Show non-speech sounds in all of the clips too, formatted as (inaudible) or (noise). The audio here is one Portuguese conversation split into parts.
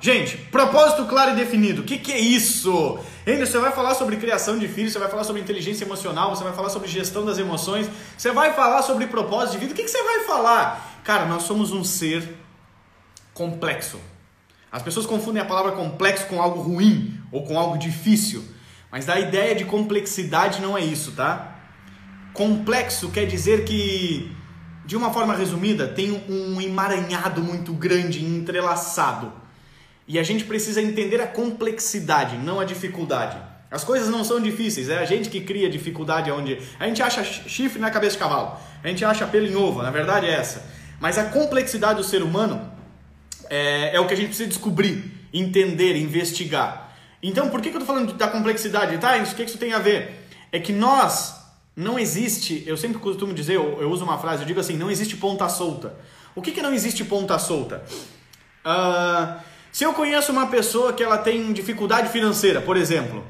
Gente, propósito claro e definido. O que, que é isso? Ainda você vai falar sobre criação de filhos, você vai falar sobre inteligência emocional, você vai falar sobre gestão das emoções, você vai falar sobre propósito de vida. O que, que você vai falar? Cara, nós somos um ser complexo. As pessoas confundem a palavra complexo com algo ruim ou com algo difícil. Mas a ideia de complexidade não é isso, tá? Complexo quer dizer que, de uma forma resumida, tem um emaranhado muito grande, entrelaçado. E a gente precisa entender a complexidade, não a dificuldade. As coisas não são difíceis, é a gente que cria dificuldade onde a gente acha chifre na cabeça de cavalo, a gente acha pelo em ovo, na verdade é essa. Mas a complexidade do ser humano é, é o que a gente precisa descobrir, entender, investigar. Então, por que, que eu estou falando da complexidade? Tá, o que isso tem a ver? É que nós, não existe, eu sempre costumo dizer, eu, eu uso uma frase, eu digo assim, não existe ponta solta. O que, que não existe ponta solta? Uh, se eu conheço uma pessoa que ela tem dificuldade financeira, por exemplo,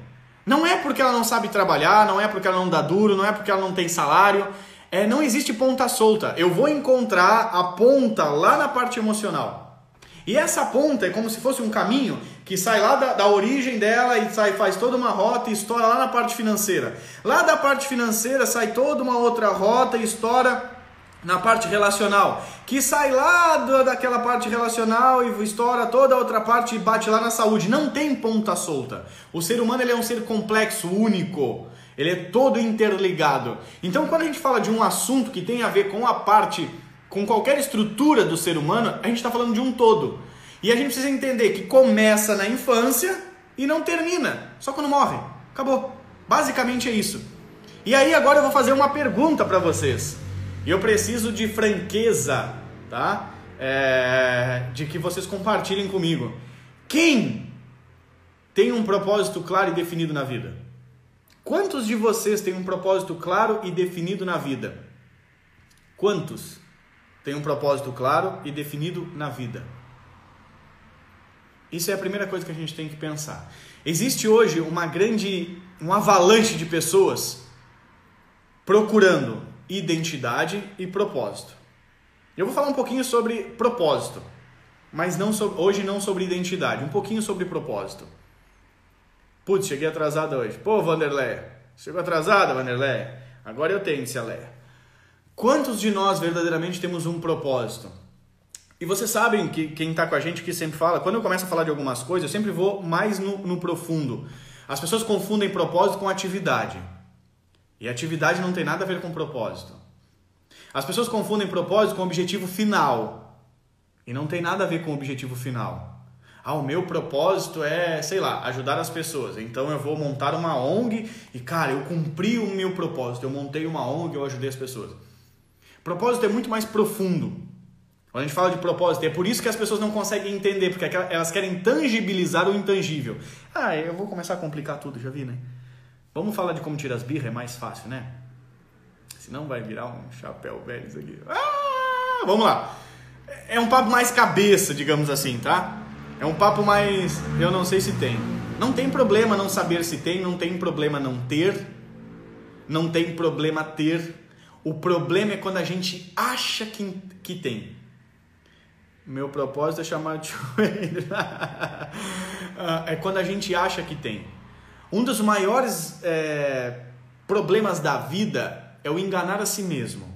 não é porque ela não sabe trabalhar, não é porque ela não dá duro, não é porque ela não tem salário, é, não existe ponta solta. Eu vou encontrar a ponta lá na parte emocional. E essa ponta é como se fosse um caminho que sai lá da, da origem dela e sai, faz toda uma rota e estoura lá na parte financeira. Lá da parte financeira sai toda uma outra rota e estoura na parte relacional, que sai lá daquela parte relacional e estoura toda a outra parte e bate lá na saúde. Não tem ponta solta. O ser humano ele é um ser complexo, único. Ele é todo interligado. Então, quando a gente fala de um assunto que tem a ver com a parte, com qualquer estrutura do ser humano, a gente está falando de um todo. E a gente precisa entender que começa na infância e não termina, só quando morre. Acabou. Basicamente é isso. E aí agora eu vou fazer uma pergunta para vocês. Eu preciso de franqueza, tá? É, de que vocês compartilhem comigo. Quem tem um propósito claro e definido na vida? Quantos de vocês têm um propósito claro e definido na vida? Quantos têm um propósito claro e definido na vida? Isso é a primeira coisa que a gente tem que pensar. Existe hoje uma grande, um avalanche de pessoas procurando identidade e propósito. Eu vou falar um pouquinho sobre propósito, mas não hoje não sobre identidade, um pouquinho sobre propósito. Putz, cheguei atrasado hoje. Pô, Vanderlei, chegou atrasada, Vanderlei? Agora eu tenho, Alé. Quantos de nós verdadeiramente temos um propósito? E vocês sabem que quem está com a gente que sempre fala, quando eu começo a falar de algumas coisas, eu sempre vou mais no, no profundo. As pessoas confundem propósito com atividade. E atividade não tem nada a ver com propósito. As pessoas confundem propósito com objetivo final. E não tem nada a ver com objetivo final. Ah, o meu propósito é, sei lá, ajudar as pessoas. Então eu vou montar uma ONG e, cara, eu cumpri o meu propósito. Eu montei uma ONG, eu ajudei as pessoas. Propósito é muito mais profundo. Quando a gente fala de propósito, é por isso que as pessoas não conseguem entender, porque elas querem tangibilizar o intangível. Ah, eu vou começar a complicar tudo, já vi, né? Vamos falar de como tirar as birras, é mais fácil, né? Senão vai virar um chapéu velho isso aqui. Ah, vamos lá. É um papo mais cabeça, digamos assim, tá? É um papo mais. Eu não sei se tem. Não tem problema não saber se tem, não tem problema não ter. Não tem problema ter. O problema é quando a gente acha que, que tem. Meu propósito é chamar (laughs) de ah, É quando a gente acha que tem. Um dos maiores é, problemas da vida é o enganar a si mesmo.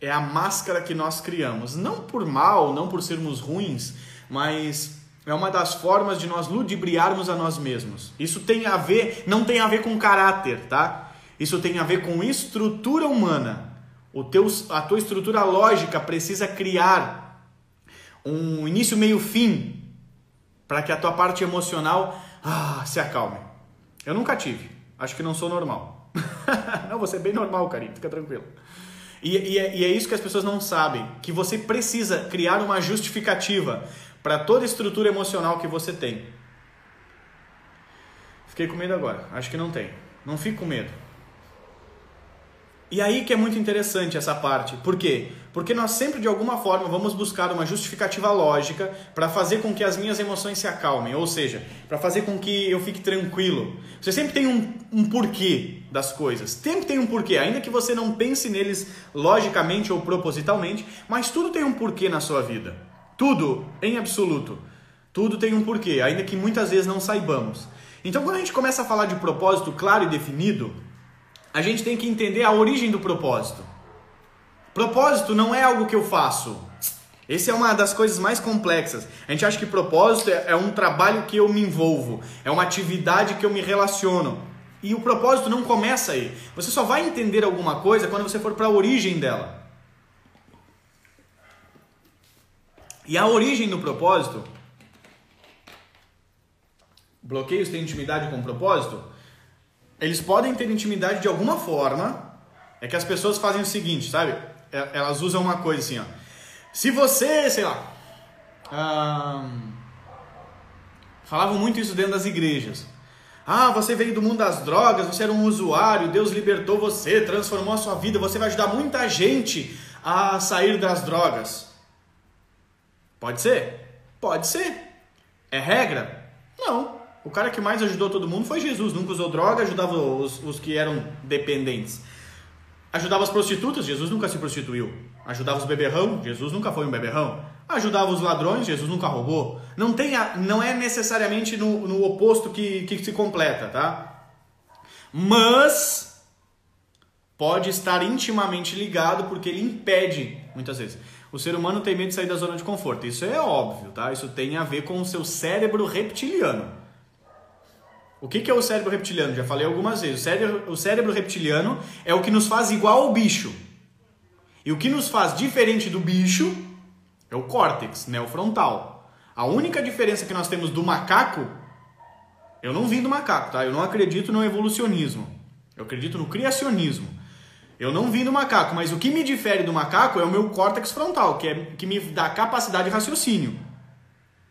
É a máscara que nós criamos. Não por mal, não por sermos ruins, mas é uma das formas de nós ludibriarmos a nós mesmos. Isso tem a ver, não tem a ver com caráter, tá? Isso tem a ver com estrutura humana. O teu, a tua estrutura lógica precisa criar um início, meio, fim para que a tua parte emocional ah, se acalme. Eu nunca tive. Acho que não sou normal. (laughs) não, você é bem normal, carinho. Fica tranquilo. E, e, é, e é isso que as pessoas não sabem. Que você precisa criar uma justificativa para toda estrutura emocional que você tem. Fiquei com medo agora. Acho que não tem. Não fico com medo. E aí que é muito interessante essa parte. Por quê? Porque nós sempre de alguma forma vamos buscar uma justificativa lógica para fazer com que as minhas emoções se acalmem, ou seja, para fazer com que eu fique tranquilo. Você sempre tem um, um porquê das coisas. Sempre tem um porquê, ainda que você não pense neles logicamente ou propositalmente, mas tudo tem um porquê na sua vida. Tudo, em absoluto. Tudo tem um porquê, ainda que muitas vezes não saibamos. Então, quando a gente começa a falar de propósito claro e definido, a gente tem que entender a origem do propósito. Propósito não é algo que eu faço. Essa é uma das coisas mais complexas. A gente acha que propósito é, é um trabalho que eu me envolvo, é uma atividade que eu me relaciono. E o propósito não começa aí. Você só vai entender alguma coisa quando você for para a origem dela. E a origem do propósito. Bloqueios têm intimidade com o propósito? Eles podem ter intimidade de alguma forma. É que as pessoas fazem o seguinte, sabe? É, elas usam uma coisa assim, ó. Se você, sei lá. falavam muito isso dentro das igrejas. Ah, você veio do mundo das drogas, você era um usuário, Deus libertou você, transformou a sua vida, você vai ajudar muita gente a sair das drogas. Pode ser? Pode ser. É regra? Não. O cara que mais ajudou todo mundo foi Jesus. Nunca usou droga, ajudava os, os que eram dependentes. Ajudava as prostitutas, Jesus nunca se prostituiu. Ajudava os beberrão, Jesus nunca foi um beberrão. Ajudava os ladrões, Jesus nunca roubou. Não, tem a, não é necessariamente no, no oposto que, que se completa, tá? Mas pode estar intimamente ligado porque ele impede, muitas vezes. O ser humano tem medo de sair da zona de conforto. Isso é óbvio, tá? Isso tem a ver com o seu cérebro reptiliano. O que, é o cérebro reptiliano? Já falei algumas vezes. O cérebro, o cérebro reptiliano é o que nos faz igual ao bicho. E o que nos faz diferente do bicho é o córtex neofrontal. A única diferença que nós temos do macaco, eu não vim do macaco, tá? Eu não acredito no evolucionismo. Eu acredito no criacionismo. Eu não vim do macaco, mas o que me difere do macaco é o meu córtex frontal, que, é, que me dá capacidade de raciocínio.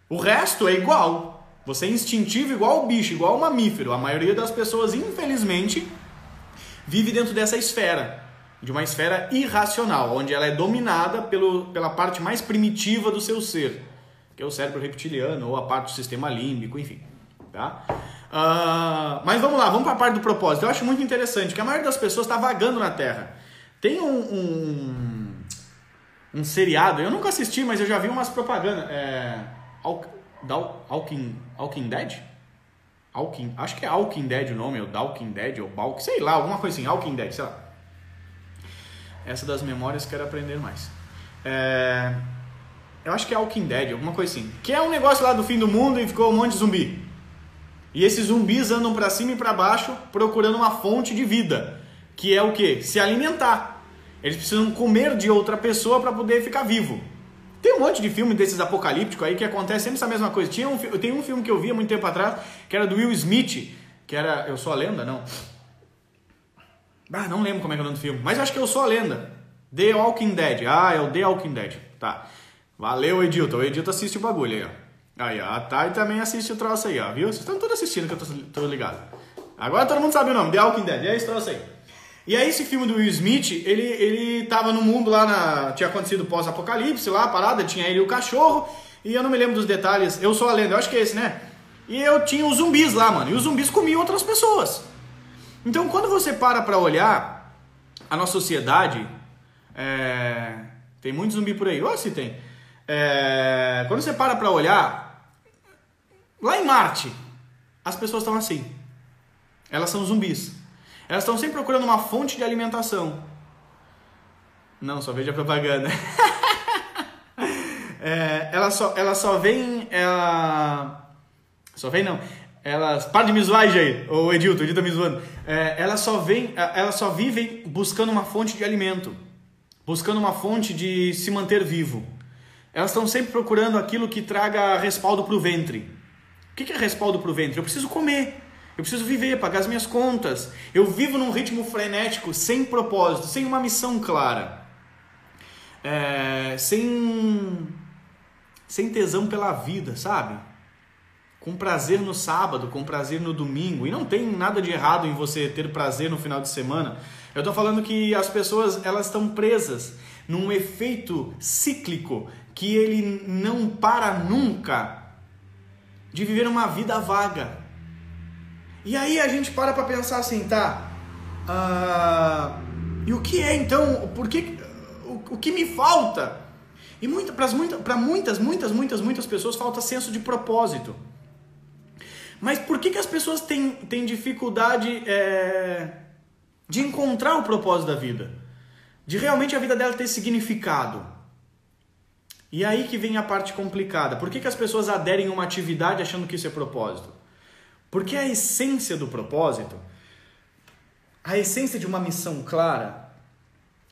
O resto é igual. Você é instintivo igual o bicho, igual o mamífero. A maioria das pessoas, infelizmente, vive dentro dessa esfera, de uma esfera irracional, onde ela é dominada pelo, pela parte mais primitiva do seu ser, que é o cérebro reptiliano ou a parte do sistema límbico, enfim. Tá? Uh, mas vamos lá, vamos para a parte do propósito. Eu acho muito interessante que a maioria das pessoas está vagando na Terra. Tem um, um, um, seriado, eu nunca assisti, mas eu já vi umas propagandas. É, Walking, Walking Dead? Walking, acho que é Walking Dead o nome, ou Walking Dead, ou Balk, sei lá, alguma coisa assim, Walking Dead, sei lá. Essa das memórias quero aprender mais. É, eu acho que é Walking Dead, alguma coisa assim. Que é um negócio lá do fim do mundo e ficou um monte de zumbi. E esses zumbis andam para cima e para baixo procurando uma fonte de vida, que é o que? Se alimentar. Eles precisam comer de outra pessoa para poder ficar vivo. Tem um monte de filme desses apocalípticos aí que acontece sempre essa mesma coisa. Tinha um, tem um filme que eu vi há muito tempo atrás, que era do Will Smith, que era Eu Sou a Lenda, não. Ah, não lembro como é que é o nome do filme, mas acho que Eu Sou a Lenda. The Walking Dead. Ah, é o The Walking Dead. Tá. Valeu, Edilton. O Edilton assiste o bagulho aí, ó. Aí, ó. A Thay também assiste o troço aí, ó. Viu? Vocês estão todos assistindo que eu tô, tô ligado. Agora todo mundo sabe o nome, The Walking Dead. É esse troço aí. E aí esse filme do Will Smith, ele, ele tava no mundo lá, na, tinha acontecido pós-apocalipse lá, a parada, tinha ele e o cachorro, e eu não me lembro dos detalhes, eu sou a lenda, eu acho que é esse, né? E eu tinha os zumbis lá, mano, e os zumbis comiam outras pessoas. Então quando você para pra olhar a nossa sociedade, é... tem muito zumbi por aí, ou se tem. É... Quando você para pra olhar, lá em Marte, as pessoas estão assim, elas são zumbis. Elas estão sempre procurando uma fonte de alimentação. Não, só veja a propaganda. (laughs) é, ela só, ela só vem, ela só vem não. Elas, para de me zoar, aí, o Edilton, o Edilton tá me zoando. É, elas só vem, elas só vivem buscando uma fonte de alimento, buscando uma fonte de se manter vivo. Elas estão sempre procurando aquilo que traga respaldo para o ventre. O que é respaldo para o ventre? Eu preciso comer. Eu preciso viver, pagar as minhas contas. Eu vivo num ritmo frenético, sem propósito, sem uma missão clara. É, sem, sem tesão pela vida, sabe? Com prazer no sábado, com prazer no domingo. E não tem nada de errado em você ter prazer no final de semana. Eu estou falando que as pessoas elas estão presas num efeito cíclico que ele não para nunca de viver uma vida vaga e aí a gente para para pensar assim, tá? Uh, e o que é então? Por que, o, o que me falta? E muita, para muita, muitas, muitas, muitas, muitas pessoas falta senso de propósito. Mas por que, que as pessoas têm, têm dificuldade é, de encontrar o propósito da vida? De realmente a vida dela ter significado? E aí que vem a parte complicada. Por que, que as pessoas aderem a uma atividade achando que isso é propósito? Porque a essência do propósito, a essência de uma missão clara,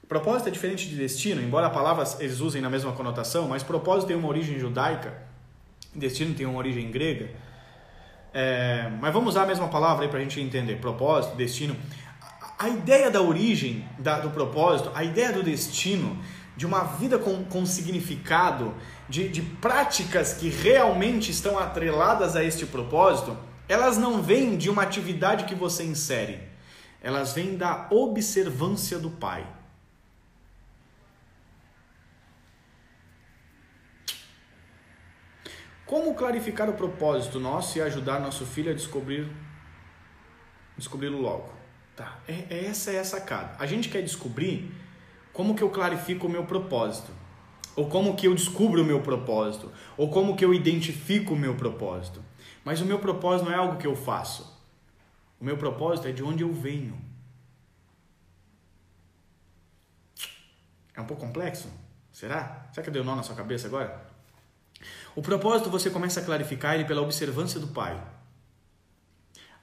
propósito é diferente de destino, embora a palavra eles usem na mesma conotação, mas propósito tem uma origem judaica, destino tem uma origem grega. É, mas vamos usar a mesma palavra aí para a gente entender: propósito, destino. A, ideia da origem da, do propósito, a ideia do destino, de uma vida com, com significado, de, de práticas que realmente estão atreladas a este propósito, elas não vêm de uma atividade que você insere, elas vêm da observância do Pai. Como clarificar o propósito nosso e ajudar nosso filho a descobrir descobri-lo logo? Tá, é, é essa é a sacada. A gente quer descobrir como que eu clarifico o meu propósito? Ou como que eu descubro o meu propósito? Ou como que eu identifico o meu propósito? Mas o meu propósito não é algo que eu faço. O meu propósito é de onde eu venho. É um pouco complexo? Será? Será que deu nó na sua cabeça agora? O propósito você começa a clarificar ele pela observância do Pai.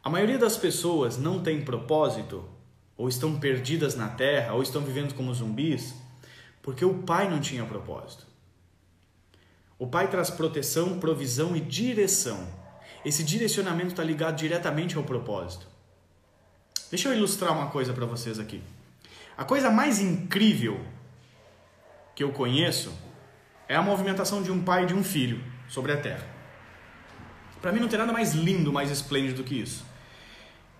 A maioria das pessoas não tem propósito ou estão perdidas na terra, ou estão vivendo como zumbis, porque o Pai não tinha propósito. O Pai traz proteção, provisão e direção. Esse direcionamento está ligado diretamente ao propósito. Deixa eu ilustrar uma coisa para vocês aqui. A coisa mais incrível que eu conheço é a movimentação de um pai e de um filho sobre a terra. Para mim não tem nada mais lindo, mais esplêndido do que isso.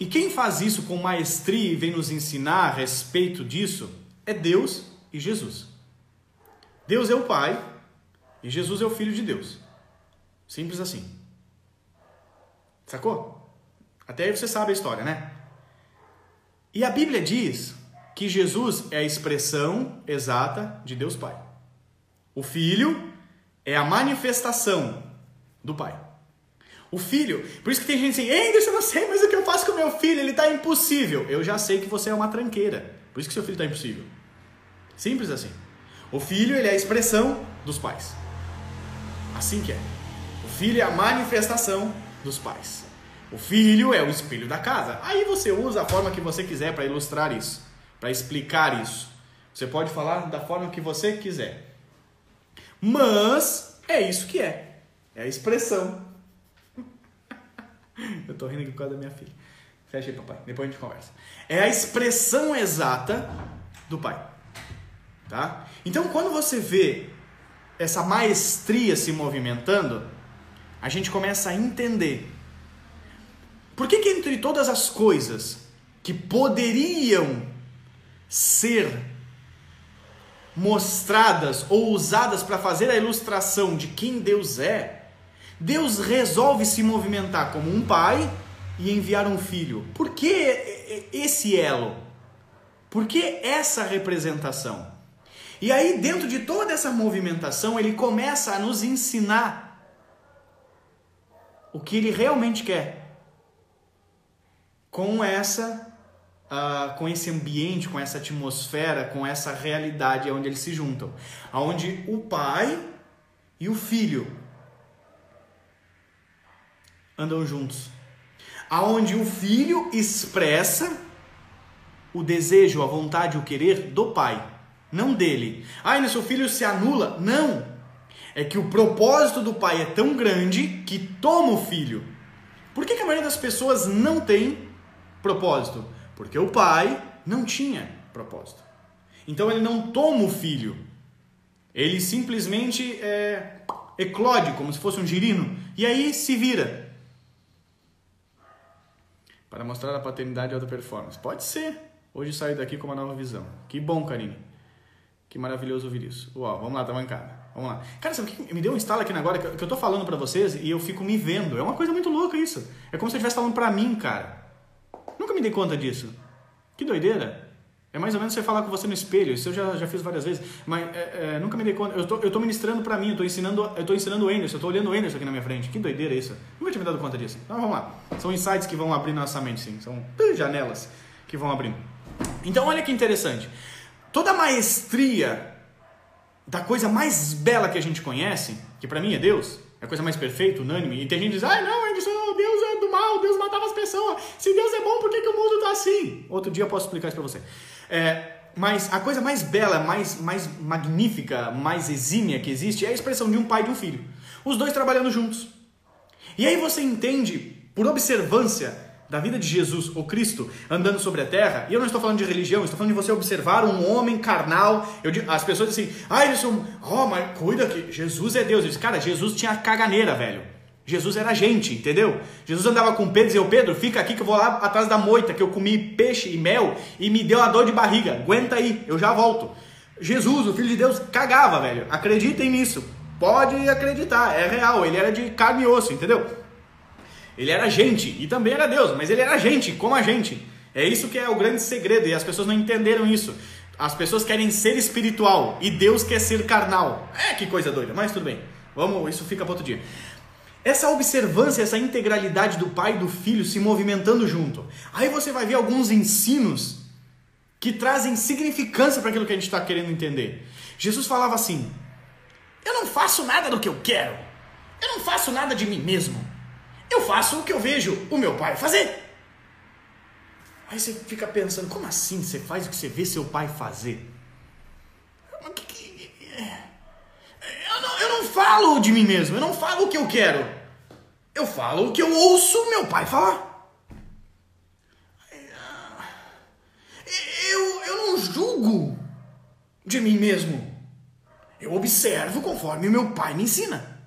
E quem faz isso com maestria e vem nos ensinar a respeito disso é Deus e Jesus. Deus é o Pai e Jesus é o Filho de Deus. Simples assim. Sacou? Até aí você sabe a história, né? E a Bíblia diz que Jesus é a expressão exata de Deus Pai. O Filho é a manifestação do Pai. O filho, por isso que tem gente assim, Anderson, eu não sei mas o que eu faço com meu filho, ele está impossível. Eu já sei que você é uma tranqueira, por isso que seu filho está impossível. Simples assim. O filho, ele é a expressão dos pais. Assim que é. O filho é a manifestação dos pais. O filho é o espelho da casa. Aí você usa a forma que você quiser para ilustrar isso, para explicar isso. Você pode falar da forma que você quiser. Mas é isso que é. É a expressão (laughs) eu tô rindo aqui por causa da minha filha. Fecha aí, papai. Depois a gente conversa. É a expressão exata do pai. Tá? Então, quando você vê essa maestria se movimentando, a gente começa a entender. Por que, que entre todas as coisas que poderiam ser mostradas ou usadas para fazer a ilustração de quem Deus é, Deus resolve se movimentar como um pai e enviar um filho. Por que esse elo? Por que essa representação? E aí, dentro de toda essa movimentação, ele começa a nos ensinar o que ele realmente quer com essa uh, com esse ambiente, com essa atmosfera, com essa realidade onde eles se juntam, aonde o pai e o filho andam juntos. Aonde o filho expressa o desejo, a vontade, o querer do pai, não dele. Ah, e seu filho se anula? Não. É que o propósito do pai é tão grande que toma o filho. Por que, que a maioria das pessoas não tem propósito? Porque o pai não tinha propósito. Então ele não toma o filho. Ele simplesmente é, eclode como se fosse um girino. E aí se vira para mostrar a paternidade e alta performance. Pode ser. Hoje saio daqui com uma nova visão. Que bom, Karine. Que maravilhoso ouvir isso. Uau, vamos lá, tá mancada. Vamos lá. Cara, sabe o que me deu um estalo aqui agora que eu tô falando para vocês e eu fico me vendo. É uma coisa muito louca isso. É como se eu estivesse falando para mim, cara. Nunca me dei conta disso. Que doideira. É mais ou menos você falar com você no espelho, isso eu já, já fiz várias vezes, mas é, é, nunca me dei conta. Eu tô, eu tô ministrando pra mim, eu tô ensinando, eu tô ensinando o Anderson, eu tô olhando o Anderson aqui na minha frente. Que doideira isso. Nunca tinha me dado conta disso. Então vamos lá. São insights que vão abrir nossa mente, sim. São janelas que vão abrindo. Então olha que interessante. Toda maestria da coisa mais bela que a gente conhece, que pra mim é Deus, é a coisa mais perfeita, unânime, e tem gente que diz, ai não, Anderson, Deus é do mal, Deus matava as pessoas. Se Deus é bom, por que, que o mundo tá assim? Outro dia eu posso explicar isso pra você. É, mas a coisa mais bela, mais, mais magnífica, mais exímia que existe é a expressão de um pai e de um filho. Os dois trabalhando juntos. E aí você entende, por observância da vida de Jesus, o Cristo, andando sobre a terra, e eu não estou falando de religião, estou falando de você observar um homem carnal. Eu as pessoas dizem assim, ah, eles são, oh, mas cuida que Jesus é Deus. Eu disse, cara, Jesus tinha caganeira, velho. Jesus era gente, entendeu? Jesus andava com Pedro e dizia, Pedro, fica aqui que eu vou lá atrás da moita, que eu comi peixe e mel e me deu a dor de barriga. Aguenta aí, eu já volto. Jesus, o Filho de Deus, cagava, velho. Acreditem nisso. Pode acreditar, é real. Ele era de carne e osso, entendeu? Ele era gente e também era Deus, mas ele era gente, como a gente. É isso que é o grande segredo e as pessoas não entenderam isso. As pessoas querem ser espiritual e Deus quer ser carnal. É que coisa doida, mas tudo bem. Vamos, isso fica para outro dia. Essa observância, essa integralidade do pai e do filho se movimentando junto. Aí você vai ver alguns ensinos que trazem significância para aquilo que a gente está querendo entender. Jesus falava assim: Eu não faço nada do que eu quero. Eu não faço nada de mim mesmo. Eu faço o que eu vejo o meu pai fazer. Aí você fica pensando: Como assim você faz o que você vê seu pai fazer? Eu não, eu não falo de mim mesmo, eu não falo o que eu quero. Eu falo o que eu ouço meu pai falar. Eu, eu não julgo de mim mesmo. Eu observo conforme meu pai me ensina.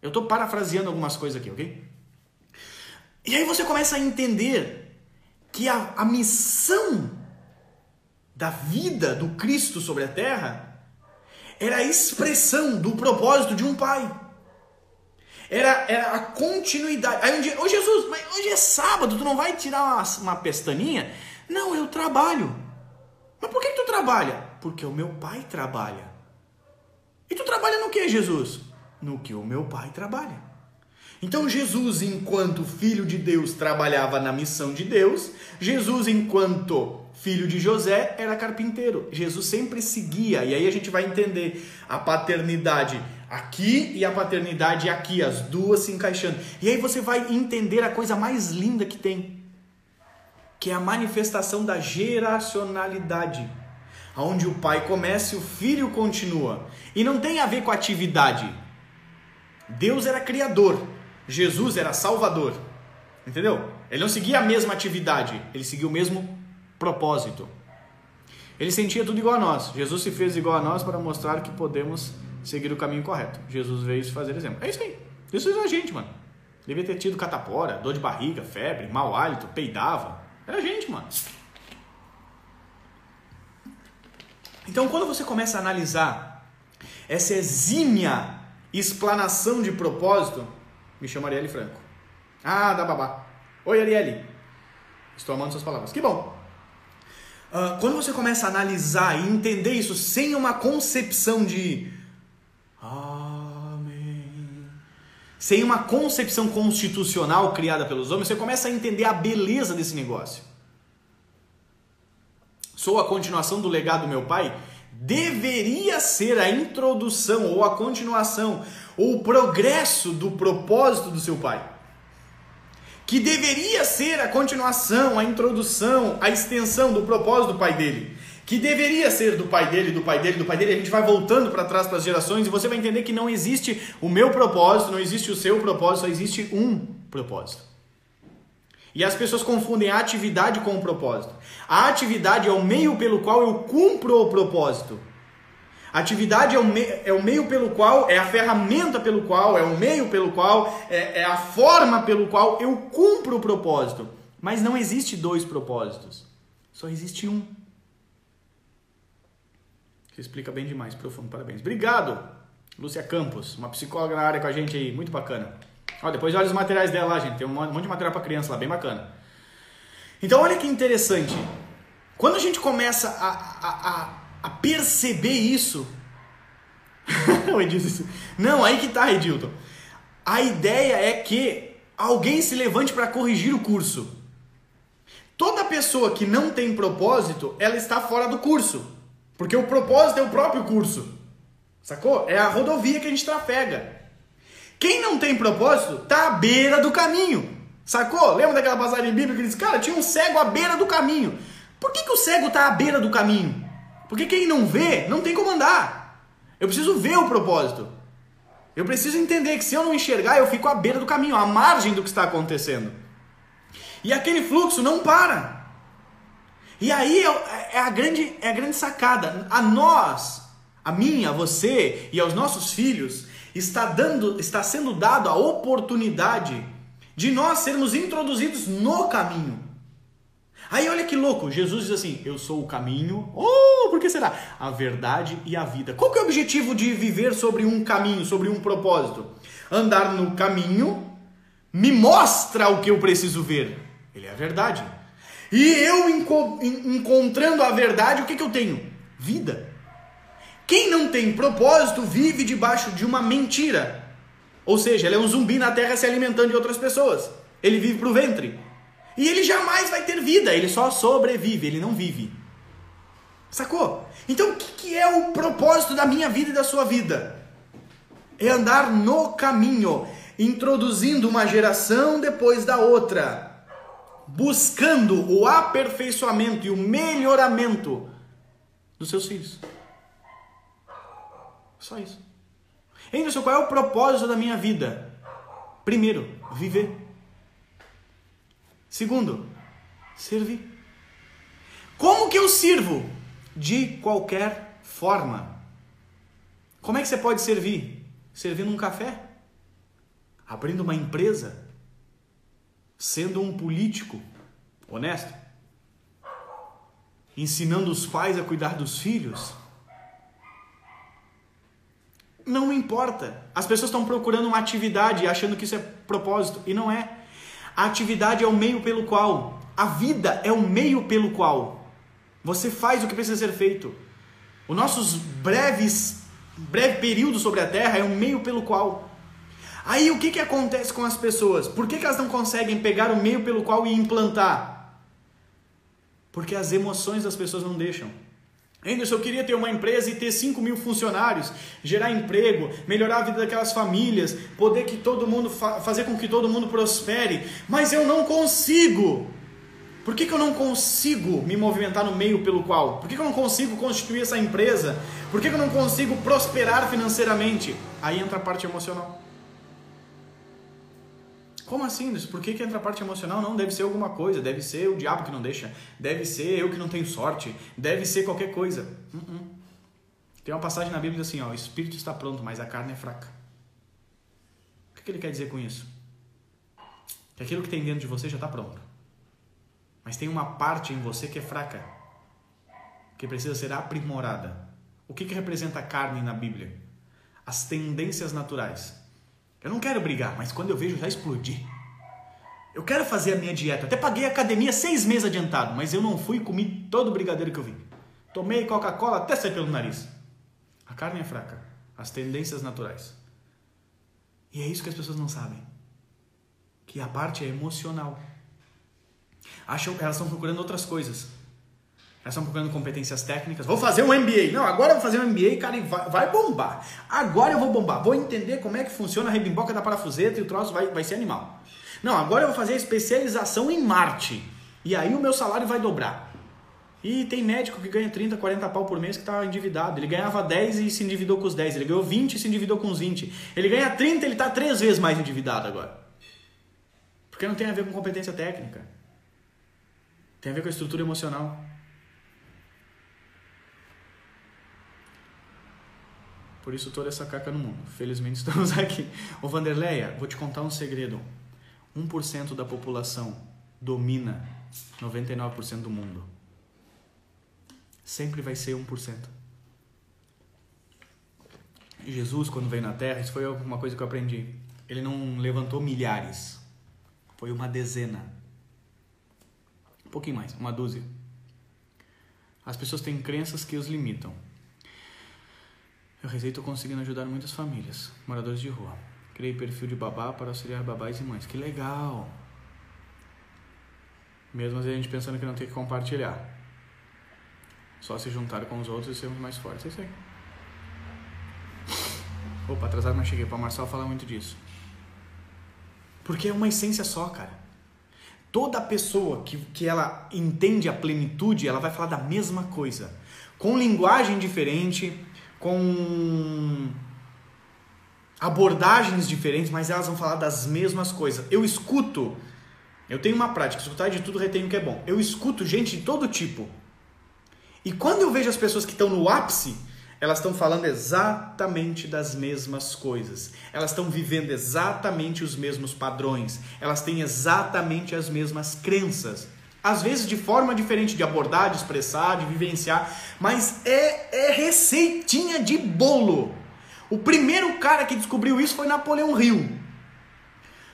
Eu estou parafraseando algumas coisas aqui, ok? E aí você começa a entender que a, a missão da vida do Cristo sobre a terra era a expressão do propósito de um pai. Era, era a continuidade. Aí um dia, ô Jesus, mas hoje é sábado, tu não vai tirar uma, uma pestaninha? Não, eu trabalho. Mas por que tu trabalha? Porque o meu pai trabalha. E tu trabalha no que, Jesus? No que o meu pai trabalha. Então Jesus, enquanto filho de Deus, trabalhava na missão de Deus. Jesus, enquanto filho de José, era carpinteiro. Jesus sempre seguia, e aí a gente vai entender a paternidade aqui e a paternidade aqui, as duas se encaixando. E aí você vai entender a coisa mais linda que tem, que é a manifestação da geracionalidade, onde o pai começa e o filho continua. E não tem a ver com atividade. Deus era criador, Jesus era salvador. Entendeu? Ele não seguia a mesma atividade, ele seguia o mesmo propósito. Ele sentia tudo igual a nós. Jesus se fez igual a nós para mostrar que podemos seguir o caminho correto. Jesus veio fazer exemplo. É isso aí. Jesus é a gente, mano. Devia ter tido catapora, dor de barriga, febre, mau hálito, peidava. Era a gente, mano. Então, quando você começa a analisar essa exímia explanação de propósito, me chama Arielle Franco. Ah, da babá. Oi, Arielle. Estou amando suas palavras. Que bom. Uh, quando você começa a analisar e entender isso sem uma concepção de Amém. Sem uma concepção constitucional criada pelos homens, você começa a entender a beleza desse negócio. Sou a continuação do legado do meu pai? Deveria ser a introdução ou a continuação ou o progresso do propósito do seu pai. Que deveria ser a continuação, a introdução, a extensão do propósito do pai dele que deveria ser do pai dele, do pai dele, do pai dele, a gente vai voltando para trás para as gerações e você vai entender que não existe o meu propósito, não existe o seu propósito, só existe um propósito. E as pessoas confundem a atividade com o propósito. A atividade é o meio pelo qual eu cumpro o propósito. A atividade é o, me, é o meio pelo qual, é a ferramenta pelo qual, é o meio pelo qual, é, é a forma pelo qual eu cumpro o propósito. Mas não existe dois propósitos. Só existe um. Você explica bem demais, profundo, parabéns. Obrigado, Lúcia Campos, uma psicóloga na área com a gente aí, muito bacana. Ó, depois olha os materiais dela lá, gente, tem um monte de material para criança lá, bem bacana. Então olha que interessante. Quando a gente começa a, a, a, a perceber isso. (laughs) o Edilson Não, aí que tá, Edilton. A ideia é que alguém se levante para corrigir o curso. Toda pessoa que não tem propósito, ela está fora do curso. Porque o propósito é o próprio curso. Sacou? É a rodovia que a gente trafega. Quem não tem propósito tá à beira do caminho. Sacou? Lembra daquela passagem bíblica que diz, cara, tinha um cego à beira do caminho. Por que, que o cego tá à beira do caminho? Porque quem não vê, não tem como andar. Eu preciso ver o propósito. Eu preciso entender que se eu não enxergar, eu fico à beira do caminho, à margem do que está acontecendo. E aquele fluxo não para. E aí é, é a grande, é a grande sacada. A nós, a mim, a você e aos nossos filhos, está, dando, está sendo dado a oportunidade de nós sermos introduzidos no caminho. Aí olha que louco, Jesus diz assim: Eu sou o caminho. Oh, por que será? A verdade e a vida. Qual que é o objetivo de viver sobre um caminho, sobre um propósito? Andar no caminho me mostra o que eu preciso ver. Ele é a verdade. E eu enco encontrando a verdade, o que, que eu tenho? Vida. Quem não tem propósito vive debaixo de uma mentira. Ou seja, ele é um zumbi na terra se alimentando de outras pessoas. Ele vive para o ventre. E ele jamais vai ter vida, ele só sobrevive, ele não vive. Sacou? Então o que, que é o propósito da minha vida e da sua vida? É andar no caminho, introduzindo uma geração depois da outra, buscando o aperfeiçoamento e o melhoramento dos seus filhos. Só isso. Anderson, qual é o propósito da minha vida? Primeiro, viver. Segundo, servir. Como que eu sirvo? De qualquer forma. Como é que você pode servir? Servindo um café? Abrindo uma empresa? Sendo um político honesto? Ensinando os pais a cuidar dos filhos? Não importa. As pessoas estão procurando uma atividade achando que isso é propósito e não é. A atividade é o meio pelo qual, a vida é o meio pelo qual você faz o que precisa ser feito. Os nossos breves, breve período sobre a Terra é o meio pelo qual. Aí o que, que acontece com as pessoas? Por que, que elas não conseguem pegar o meio pelo qual e implantar? Porque as emoções das pessoas não deixam. Anderson, eu queria ter uma empresa e ter 5 mil funcionários, gerar emprego, melhorar a vida daquelas famílias, poder que todo mundo fa fazer com que todo mundo prospere, mas eu não consigo. Por que, que eu não consigo me movimentar no meio pelo qual? Por que, que eu não consigo constituir essa empresa? Por que, que eu não consigo prosperar financeiramente? Aí entra a parte emocional. Como assim? Por que, que entra a parte emocional? Não, deve ser alguma coisa, deve ser o diabo que não deixa, deve ser eu que não tenho sorte, deve ser qualquer coisa. Uh -uh. Tem uma passagem na Bíblia assim, ó, o espírito está pronto, mas a carne é fraca. O que, que ele quer dizer com isso? Que aquilo que tem dentro de você já está pronto. Mas tem uma parte em você que é fraca, que precisa ser aprimorada. O que, que representa a carne na Bíblia? As tendências naturais eu não quero brigar, mas quando eu vejo já explodir. Eu quero fazer a minha dieta. Até paguei a academia seis meses adiantado, mas eu não fui e comi todo o brigadeiro que eu vi. Tomei Coca-Cola até sair pelo nariz. A carne é fraca. As tendências naturais. E é isso que as pessoas não sabem. Que a parte é emocional. Acham, elas estão procurando outras coisas. Elas estão procurando competências técnicas. Vou fazer um MBA. Não, agora eu vou fazer um MBA, cara, e vai, vai, bombar. Agora eu vou bombar. Vou entender como é que funciona a rebimboca da parafuseta e o troço vai, vai ser animal. Não, agora eu vou fazer a especialização em Marte. E aí o meu salário vai dobrar. E tem médico que ganha 30, 40 pau por mês que está endividado. Ele ganhava 10 e se endividou com os 10. Ele ganhou 20 e se endividou com os 20. Ele ganha 30 ele está três vezes mais endividado agora. Porque não tem a ver com competência técnica. Tem a ver com a estrutura emocional. Por isso toda essa caca no mundo. Felizmente (laughs) estamos aqui. Ô Vanderleia, vou te contar um segredo. 1% da população domina 99% do mundo. Sempre vai ser 1%. Jesus, quando veio na Terra, isso foi uma coisa que eu aprendi. Ele não levantou milhares. Foi uma dezena. Um pouquinho mais, uma dúzia. As pessoas têm crenças que os limitam. Eu rezei estou conseguindo ajudar muitas famílias, moradores de rua. Criei perfil de babá para auxiliar babás e mães. Que legal! Mesmo a gente pensando que não tem que compartilhar. Só se juntar com os outros e sermos mais fortes. É isso aí. Opa, atrasado, mas cheguei. Para Marcel falar muito disso. Porque é uma essência só, cara. Toda pessoa que, que ela entende a plenitude, ela vai falar da mesma coisa. Com linguagem diferente, com abordagens diferentes, mas elas vão falar das mesmas coisas. Eu escuto, eu tenho uma prática, escutar de tudo retenho que é bom. Eu escuto gente de todo tipo. E quando eu vejo as pessoas que estão no ápice, elas estão falando exatamente das mesmas coisas. Elas estão vivendo exatamente os mesmos padrões. Elas têm exatamente as mesmas crenças. Às vezes de forma diferente de abordar, de expressar, de vivenciar, mas é, é receitinha de bolo. O primeiro cara que descobriu isso foi Napoleão Hill.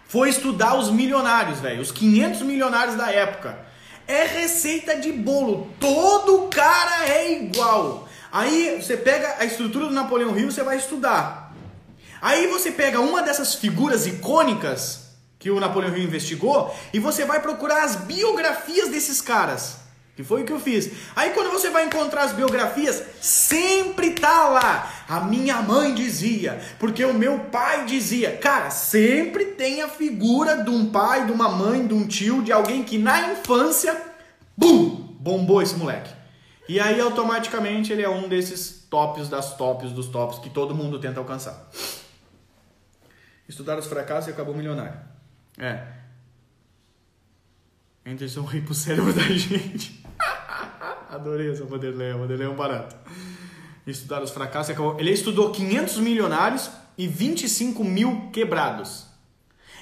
Foi estudar os milionários, velho, os 500 milionários da época. É receita de bolo. Todo cara é igual. Aí você pega a estrutura do Napoleão Hill, você vai estudar. Aí você pega uma dessas figuras icônicas que o Napoleão Hill investigou e você vai procurar as biografias desses caras. Que foi o que eu fiz. Aí quando você vai encontrar as biografias, sempre tá lá. A minha mãe dizia, porque o meu pai dizia. Cara, sempre tem a figura de um pai, de uma mãe, de um tio, de alguém que na infância, bum, bombou esse moleque. E aí automaticamente ele é um desses tops das tops dos tops que todo mundo tenta alcançar. Estudar os fracassos e acabou milionário. É. A intenção rir pro cérebro da (laughs) gente. Adorei essa Vanderlei. Vanderlei é um barato. Estudar os fracassos. Ele estudou 500 milionários e 25 mil quebrados.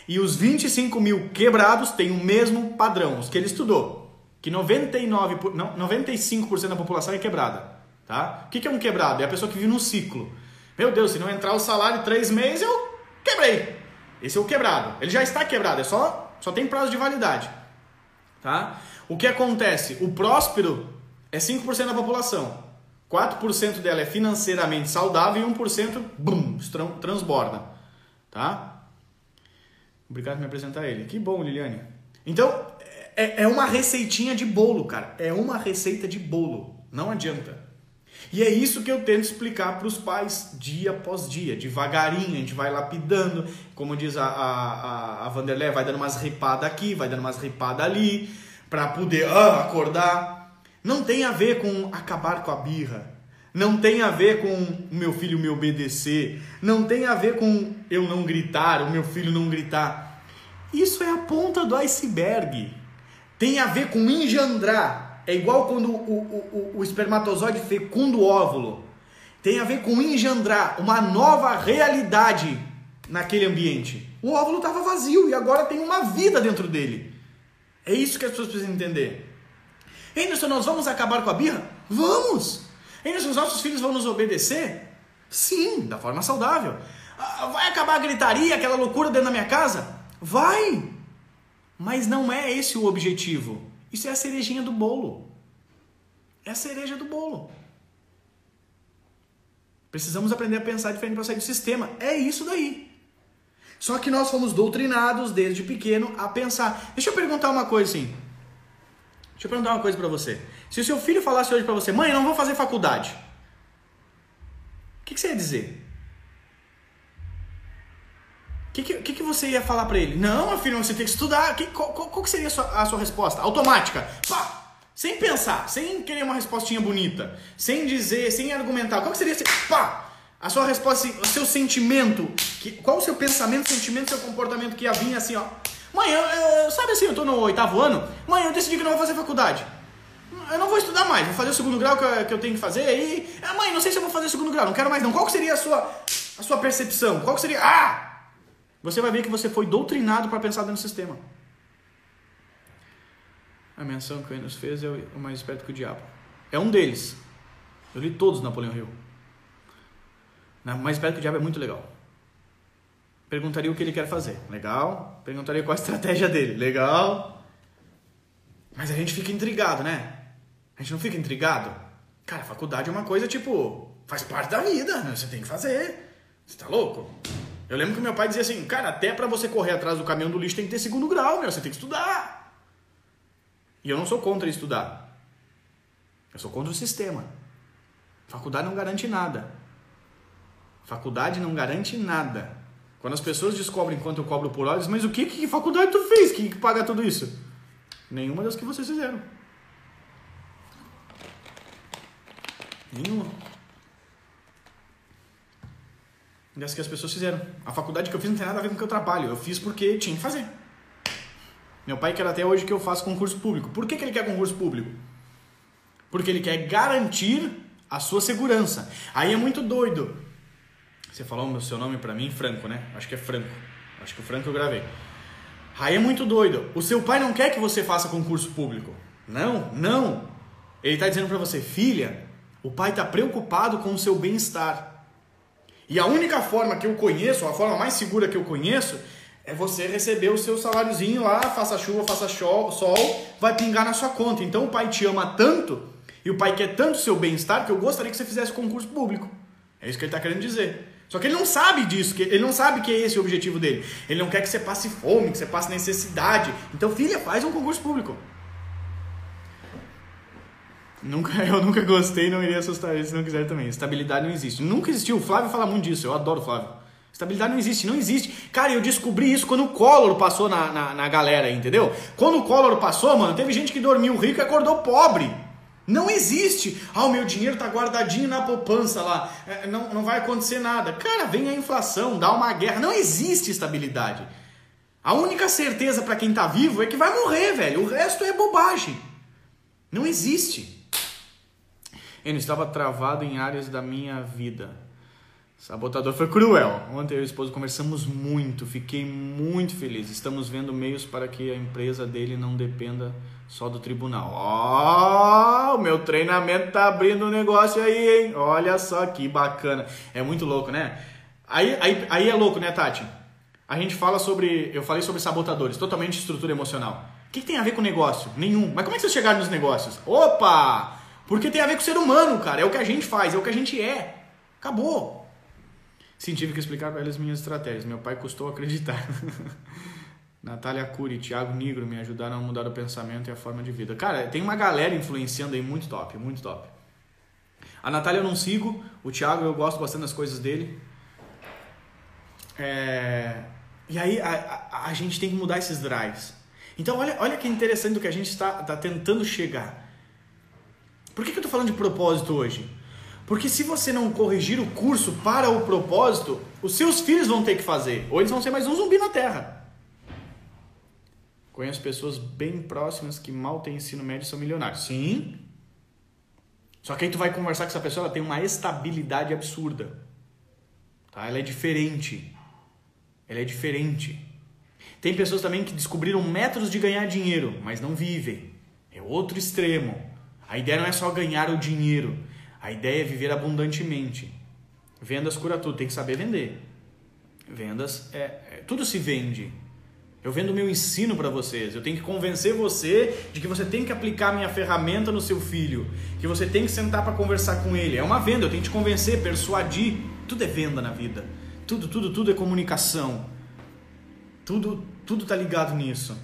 E os 25 mil quebrados têm o mesmo padrão, os que ele estudou. Que 99, não, 95% da população é quebrada. Tá? O que é um quebrado? É a pessoa que vive num ciclo. Meu Deus, se não entrar o salário em três meses, eu quebrei. Esse é o quebrado. Ele já está quebrado, é só, só tem prazo de validade. Tá? O que acontece? O próspero é 5% da população. 4% dela é financeiramente saudável e 1% bum, transborda. Tá? Obrigado por me apresentar ele. Que bom, Liliane. Então, é, é uma receitinha de bolo, cara. É uma receita de bolo. Não adianta. E é isso que eu tento explicar para os pais dia após dia, devagarinho, a gente vai lapidando, como diz a, a, a Vanderlei, vai dando umas ripadas aqui, vai dando umas ripadas ali, para poder ah, acordar. Não tem a ver com acabar com a birra, não tem a ver com o meu filho me obedecer, não tem a ver com eu não gritar, o meu filho não gritar. Isso é a ponta do iceberg. Tem a ver com engendrar, é igual quando o, o, o, espermatozoide fecunda o óvulo. Tem a ver com engendrar uma nova realidade naquele ambiente. O óvulo estava vazio e agora tem uma vida dentro dele. É isso que as pessoas precisam entender. Anderson, nós vamos acabar com a birra? Vamos! Anderson, os nossos filhos vão nos obedecer? Sim, da forma saudável. Ah, vai acabar a gritaria, aquela loucura dentro da minha casa? Vai! Mas não é esse o objetivo. Isso é a cerejinha do bolo. É a cereja do bolo. Precisamos aprender a pensar diferente para sair do sistema. É isso daí. Só que nós fomos doutrinados desde pequeno a pensar. Deixa eu perguntar uma coisa assim. Deixa eu perguntar uma coisa para você. Se o seu filho falasse hoje para você, mãe, não vou fazer faculdade. O que, que você ia dizer? Que, que, que você ia falar para ele? Não, meu filho, você tem que estudar. Que, qual, qual, qual seria a sua, a sua, resposta? Automática. Pá! Sem pensar, sem querer uma respostinha bonita, sem dizer, sem argumentar. Qual seria pá! a sua resposta, o seu sentimento? Que, qual o seu pensamento, sentimento, seu comportamento que ia vir assim, ó? Mãe, eu, eu, sabe assim, eu tô no oitavo ano. Mãe, eu decidi que não vou fazer faculdade. Eu não vou estudar mais, vou fazer o segundo grau que eu, que eu tenho que fazer. E, ah, mãe, não sei se eu vou fazer o segundo grau, não quero mais não. Qual seria a sua, a sua percepção? Qual seria. Ah! Você vai ver que você foi doutrinado para pensar dentro do sistema. A menção que o Enos fez é o mais esperto que o diabo. É um deles. Eu li todos Napoleão Hill. O mais esperto que o diabo é muito legal. Perguntaria o que ele quer fazer. Legal. Perguntaria qual a estratégia dele. Legal. Mas a gente fica intrigado, né? A gente não fica intrigado? Cara, faculdade é uma coisa tipo, faz parte da vida, né? você tem que fazer. Você tá louco? Eu lembro que meu pai dizia assim, cara, até para você correr atrás do caminhão do lixo tem que ter segundo grau, meu, você tem que estudar. E eu não sou contra estudar. Eu sou contra o sistema. Faculdade não garante nada. Faculdade não garante nada. Quando as pessoas descobrem quanto eu cobro por hora, dizem, mas o que, que faculdade tu fez? Quem que paga tudo isso? Nenhuma das que vocês fizeram. Nenhuma. Das que as pessoas fizeram. A faculdade que eu fiz não tem nada a ver com o que eu trabalho. Eu fiz porque tinha que fazer. Meu pai quer até hoje que eu faça concurso público. Por que, que ele quer concurso público? Porque ele quer garantir a sua segurança. Aí é muito doido. Você falou o seu nome para mim, Franco, né? Acho que é Franco. Acho que o Franco eu gravei. Aí é muito doido. O seu pai não quer que você faça concurso público. Não, não. Ele está dizendo para você, filha, o pai está preocupado com o seu bem-estar. E a única forma que eu conheço, a forma mais segura que eu conheço, é você receber o seu saláriozinho lá, faça chuva, faça sol, vai pingar na sua conta. Então o pai te ama tanto e o pai quer tanto o seu bem-estar que eu gostaria que você fizesse concurso público. É isso que ele está querendo dizer. Só que ele não sabe disso, ele não sabe que é esse o objetivo dele. Ele não quer que você passe fome, que você passe necessidade. Então, filha, faz um concurso público. Nunca, (laughs) eu nunca gostei, não iria assustar ele se não quiser também. Estabilidade não existe. Nunca existiu. O Flávio fala muito disso. Eu adoro o Flávio. Estabilidade não existe, não existe. Cara, eu descobri isso quando o Collor passou na, na, na galera, entendeu? Quando o Collor passou, mano, teve gente que dormiu rico e acordou pobre. Não existe. Ah, o meu dinheiro tá guardadinho na poupança lá. É, não, não vai acontecer nada. Cara, vem a inflação, dá uma guerra. Não existe estabilidade. A única certeza para quem tá vivo é que vai morrer, velho. O resto é bobagem. Não existe. Eu estava travado em áreas da minha vida. Sabotador foi cruel. Ontem eu e o esposo conversamos muito, fiquei muito feliz. Estamos vendo meios para que a empresa dele não dependa só do tribunal. Ó, oh, o meu treinamento tá abrindo um negócio aí, hein? Olha só que bacana. É muito louco, né? Aí, aí, aí é louco, né, Tati? A gente fala sobre. Eu falei sobre sabotadores, totalmente estrutura emocional. O que, que tem a ver com negócio? Nenhum. Mas como é que vocês chegaram nos negócios? Opa! Porque tem a ver com o ser humano, cara. É o que a gente faz, é o que a gente é. Acabou. Sim, tive que explicar para eles minhas estratégias. Meu pai custou acreditar. (laughs) Natália Cury, Thiago Nigro me ajudaram a mudar o pensamento e a forma de vida. Cara, tem uma galera influenciando aí muito top, muito top. A Natália eu não sigo, o Thiago eu gosto bastante das coisas dele. É... E aí a, a, a, gente tem que mudar esses drives. Então olha, olha que interessante o que a gente está tá tentando chegar. Por que, que eu estou falando de propósito hoje? Porque se você não corrigir o curso para o propósito, os seus filhos vão ter que fazer. Ou eles vão ser mais um zumbi na Terra. Conheço pessoas bem próximas que mal têm ensino médio e são milionários. Sim. Só que aí tu vai conversar com essa pessoa, ela tem uma estabilidade absurda. Tá? Ela é diferente. Ela é diferente. Tem pessoas também que descobriram métodos de ganhar dinheiro, mas não vivem. É outro extremo. A ideia não é só ganhar o dinheiro. A ideia é viver abundantemente. Vendas cura tudo, tem que saber vender. Vendas é, é tudo se vende. Eu vendo meu ensino para vocês. Eu tenho que convencer você de que você tem que aplicar minha ferramenta no seu filho, que você tem que sentar para conversar com ele. É uma venda, eu tenho que te convencer, persuadir. Tudo é venda na vida. Tudo, tudo, tudo é comunicação. Tudo, tudo tá ligado nisso.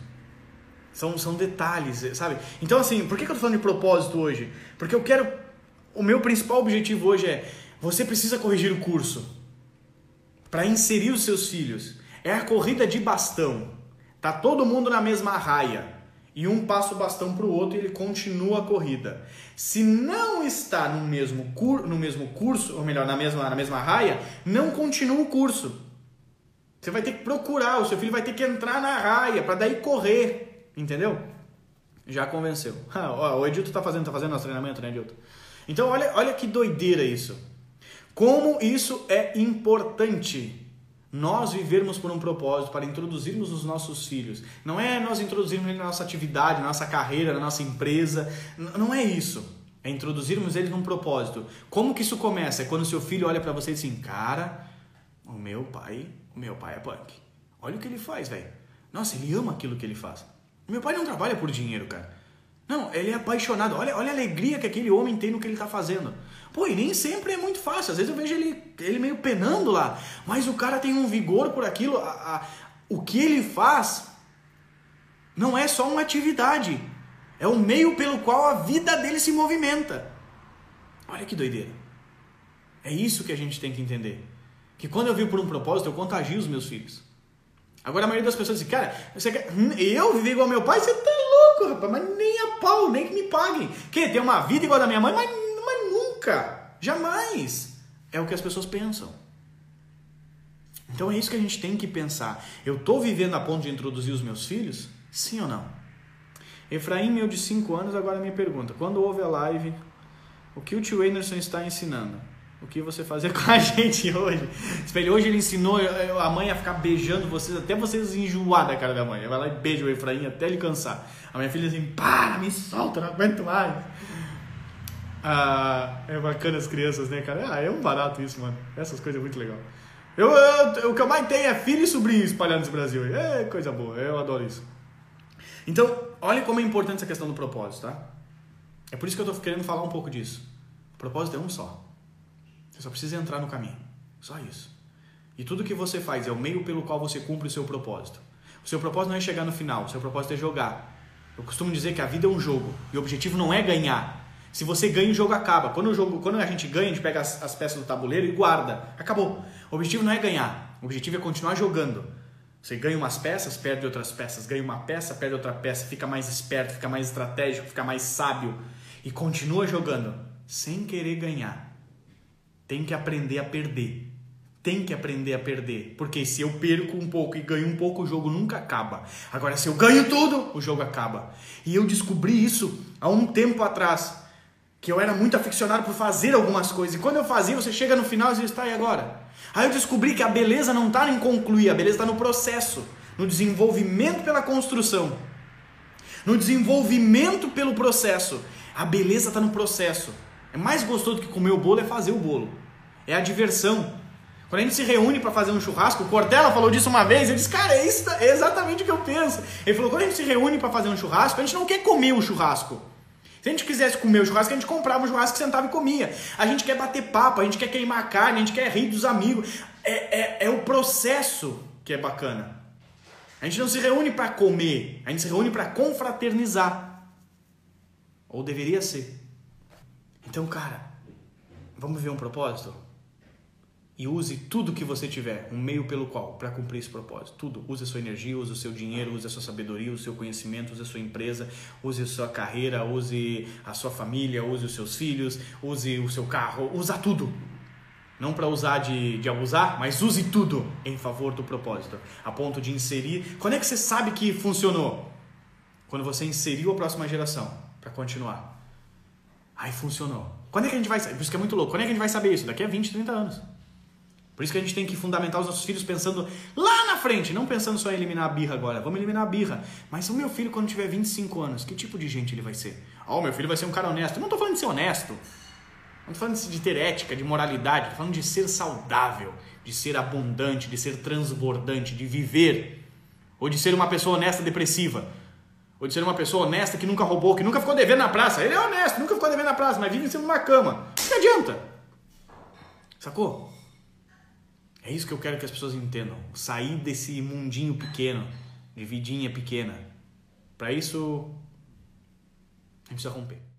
São, são detalhes, sabe? Então, assim, por que, eu tô falando de propósito hoje? Porque eu quero. O meu principal objetivo hoje é: você precisa corrigir o curso para inserir os seus filhos. É a corrida de bastão. Tá todo mundo na mesma raia e um passa o bastão para o outro e ele continua a corrida. Se não está no mesmo, cur, no mesmo curso, ou melhor, na mesma, na mesma raia, não continua o curso. Você vai ter que procurar, o seu filho vai ter que entrar na raia para daí correr, entendeu? Já convenceu. (laughs) o Edilto tá fazendo, tá fazendo nosso treinamento, né, Edilto? Então, olha, olha que doideira isso. Como isso é importante nós vivermos por um propósito, para introduzirmos os nossos filhos. Não é nós introduzirmos ele na nossa atividade, na nossa carreira, na nossa empresa. Não é isso. É introduzirmos eles num propósito. Como que isso começa? É quando seu filho olha para você e diz assim, cara, o meu pai, o meu pai é punk. Olha o que ele faz, velho. Nossa, ele ama aquilo que ele faz. Meu pai não trabalha por dinheiro, cara. Não, ele é apaixonado. Olha, olha a alegria que aquele homem tem no que ele está fazendo. Pô, e nem sempre é muito fácil. Às vezes eu vejo ele, ele meio penando lá. Mas o cara tem um vigor por aquilo. A, a, o que ele faz não é só uma atividade. É o meio pelo qual a vida dele se movimenta. Olha que doideira. É isso que a gente tem que entender. Que quando eu vivo por um propósito, eu contagio os meus filhos. Agora a maioria das pessoas diz, cara, você quer... Hum, eu viver igual meu pai? Você tá louco, rapaz, mas nem a pau, nem que me paguem. Quer ter uma vida igual a da minha mãe? Mas, mas nunca, jamais. É o que as pessoas pensam. Então é isso que a gente tem que pensar. Eu estou vivendo a ponto de introduzir os meus filhos? Sim ou não? Efraim, meu de 5 anos, agora me pergunta: quando houve a live, o que o tio Anderson está ensinando? O que você fazer (laughs) com a gente hoje? Hoje ele ensinou a mãe a ficar beijando vocês até vocês enjoar da cara da mãe. Vai lá e beija o Efraim até ele cansar. A minha filha assim, para, me solta, não aguento mais. Ah, é bacana as crianças, né, cara? Ah, é um barato isso, mano. Essas coisas é muito legal. Eu, eu, o que eu mais tenho é filho e sobrinho espalhando esse Brasil. É coisa boa, eu adoro isso. Então, olha como é importante essa questão do propósito, tá? É por isso que eu estou querendo falar um pouco disso. O propósito é um só. Você só precisa entrar no caminho. Só isso. E tudo que você faz é o meio pelo qual você cumpre o seu propósito. O seu propósito não é chegar no final, o seu propósito é jogar. Eu costumo dizer que a vida é um jogo e o objetivo não é ganhar. Se você ganha, o jogo acaba. Quando, o jogo, quando a gente ganha, a gente pega as, as peças do tabuleiro e guarda. Acabou. O objetivo não é ganhar, o objetivo é continuar jogando. Você ganha umas peças, perde outras peças, ganha uma peça, perde outra peça, fica mais esperto, fica mais estratégico, fica mais sábio e continua jogando sem querer ganhar. Tem que aprender a perder. Tem que aprender a perder, porque se eu perco um pouco e ganho um pouco, o jogo nunca acaba. Agora, se eu ganho tudo, o jogo acaba. E eu descobri isso há um tempo atrás, que eu era muito aficionado por fazer algumas coisas. E quando eu fazia, você chega no final e diz, está aí agora. Aí eu descobri que a beleza não está em concluir, a beleza está no processo, no desenvolvimento pela construção, no desenvolvimento pelo processo. A beleza está no processo. É mais gostoso do que comer o bolo é fazer o bolo. É a diversão. Quando a gente se reúne para fazer um churrasco, o Cortella falou disso uma vez, ele disse, cara, é, isso, é exatamente o que eu penso. Ele falou, quando a gente se reúne para fazer um churrasco, a gente não quer comer o churrasco. Se a gente quisesse comer o churrasco, a gente comprava um churrasco, sentava e comia. A gente quer bater papo, a gente quer queimar carne, a gente quer rir dos amigos. É, é, é o processo que é bacana. A gente não se reúne para comer, a gente se reúne para confraternizar. Ou deveria ser. Então, cara, vamos ver um propósito? e use tudo que você tiver, um meio pelo qual, para cumprir esse propósito. Tudo. Use a sua energia, use o seu dinheiro, use a sua sabedoria, use o seu conhecimento, use a sua empresa, use a sua carreira, use a sua família, use os seus filhos, use o seu carro, usa tudo. Não para usar de, de abusar, mas use tudo em favor do propósito. A ponto de inserir. Quando é que você sabe que funcionou? Quando você inseriu a próxima geração para continuar. Aí funcionou. Quando é que a gente vai? Por isso que é muito louco. Quando é que a gente vai saber isso? Daqui a 20, 30 anos. Por isso que a gente tem que fundamentar os nossos filhos pensando lá na frente, não pensando só em eliminar a birra agora. Vamos eliminar a birra. Mas o meu filho, quando tiver 25 anos, que tipo de gente ele vai ser? Ó, oh, meu filho vai ser um cara honesto. Não estou falando de ser honesto. Não estou falando de ter ética, de moralidade. Estou falando de ser saudável, de ser abundante, de ser transbordante, de viver. Ou de ser uma pessoa honesta depressiva. Ou de ser uma pessoa honesta que nunca roubou, que nunca ficou devendo na praça. Ele é honesto, nunca ficou devendo na praça, mas vive em cima de uma cama. Não adianta. Sacou? É isso que eu quero que as pessoas entendam. Sair desse mundinho pequeno, de vidinha pequena. Para isso, a gente precisa romper.